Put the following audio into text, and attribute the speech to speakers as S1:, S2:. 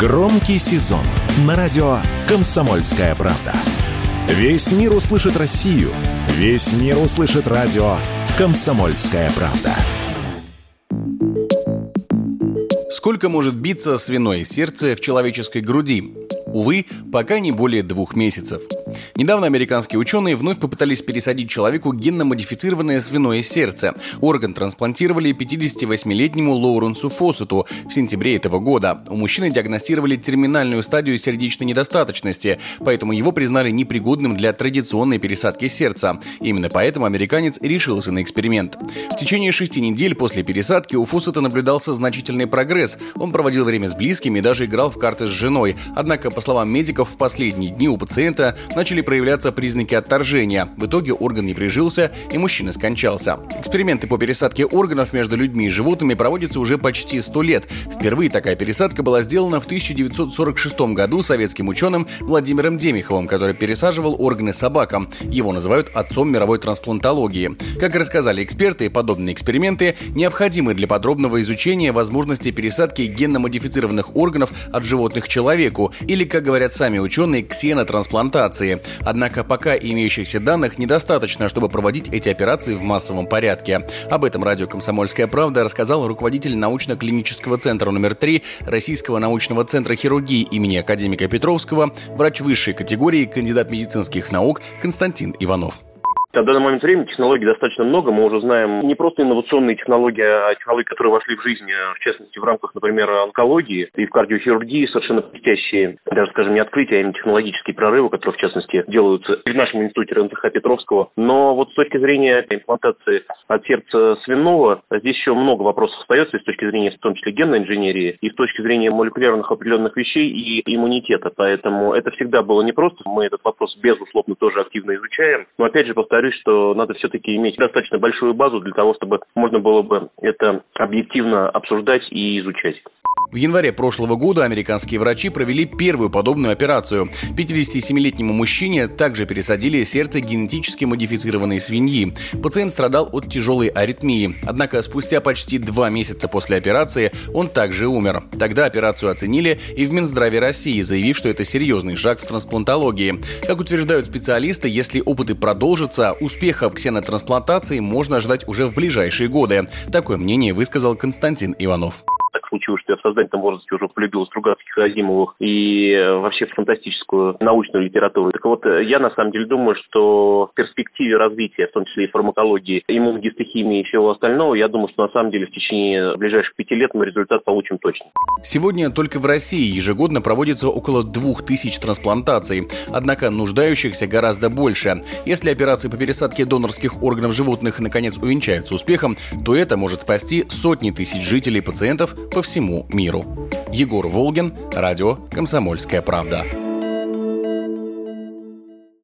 S1: Громкий сезон на радио «Комсомольская правда». Весь мир услышит Россию. Весь мир услышит радио «Комсомольская правда».
S2: Сколько может биться свиное сердце в человеческой груди? Увы, пока не более двух месяцев. Недавно американские ученые вновь попытались пересадить человеку генно-модифицированное свиное сердце. Орган трансплантировали 58-летнему Лоуренсу Фоссету в сентябре этого года. У мужчины диагностировали терминальную стадию сердечной недостаточности, поэтому его признали непригодным для традиционной пересадки сердца. Именно поэтому американец решился на эксперимент. В течение шести недель после пересадки у Фоссета наблюдался значительный прогресс. Он проводил время с близкими и даже играл в карты с женой. Однако, по словам медиков, в последние дни у пациента начали проявляться признаки отторжения. В итоге орган не прижился, и мужчина скончался. Эксперименты по пересадке органов между людьми и животными проводятся уже почти 100 лет. Впервые такая пересадка была сделана в 1946 году советским ученым Владимиром Демиховым, который пересаживал органы собакам. Его называют отцом мировой трансплантологии. Как рассказали эксперты, подобные эксперименты необходимы для подробного изучения возможности пересадки генно-модифицированных органов от животных человеку или, как говорят сами ученые, ксенотрансплантации. Однако пока имеющихся данных недостаточно, чтобы проводить эти операции в массовом порядке. Об этом радио «Комсомольская правда» рассказал руководитель научно-клинического центра номер 3 Российского научного центра хирургии имени академика Петровского, врач высшей категории, кандидат медицинских наук Константин Иванов.
S3: На данный момент времени технологий достаточно много. Мы уже знаем не просто инновационные технологии, а технологии, которые вошли в жизнь, э, в частности, в рамках, например, онкологии и в кардиохирургии, совершенно блестящие, даже, скажем, не открытия, а именно технологические прорывы, которые, в частности, делаются в нашем институте РНТХ Петровского. Но вот с точки зрения имплантации от сердца свиного, здесь еще много вопросов остается, и с точки зрения, в том числе, генной инженерии, и с точки зрения молекулярных определенных вещей и иммунитета. Поэтому это всегда было непросто. Мы этот вопрос, безусловно, тоже активно изучаем. Но, опять же, повторюсь, повторюсь, что надо все-таки иметь достаточно большую базу для того, чтобы можно было бы это объективно обсуждать и изучать.
S2: В январе прошлого года американские врачи провели первую подобную операцию. 57-летнему мужчине также пересадили сердце генетически модифицированной свиньи. Пациент страдал от тяжелой аритмии. Однако спустя почти два месяца после операции он также умер. Тогда операцию оценили и в Минздраве России, заявив, что это серьезный шаг в трансплантологии. Как утверждают специалисты, если опыты продолжатся, успеха в ксенотрансплантации можно ждать уже в ближайшие годы. Такое мнение высказал Константин Иванов
S3: случилось, что я в сознательном возрасте уже полюбил Стругацких, Азимовых и э, вообще фантастическую научную литературу. Так вот, э, я на самом деле думаю, что в перспективе развития, в том числе и фармакологии, иммуногистохимии и всего остального, я думаю, что на самом деле в течение ближайших пяти лет мы результат получим точно.
S2: Сегодня только в России ежегодно проводится около двух тысяч трансплантаций, однако нуждающихся гораздо больше. Если операции по пересадке донорских органов животных наконец увенчаются успехом, то это может спасти сотни тысяч жителей пациентов по всему миру. Егор Волгин, радио «Комсомольская правда».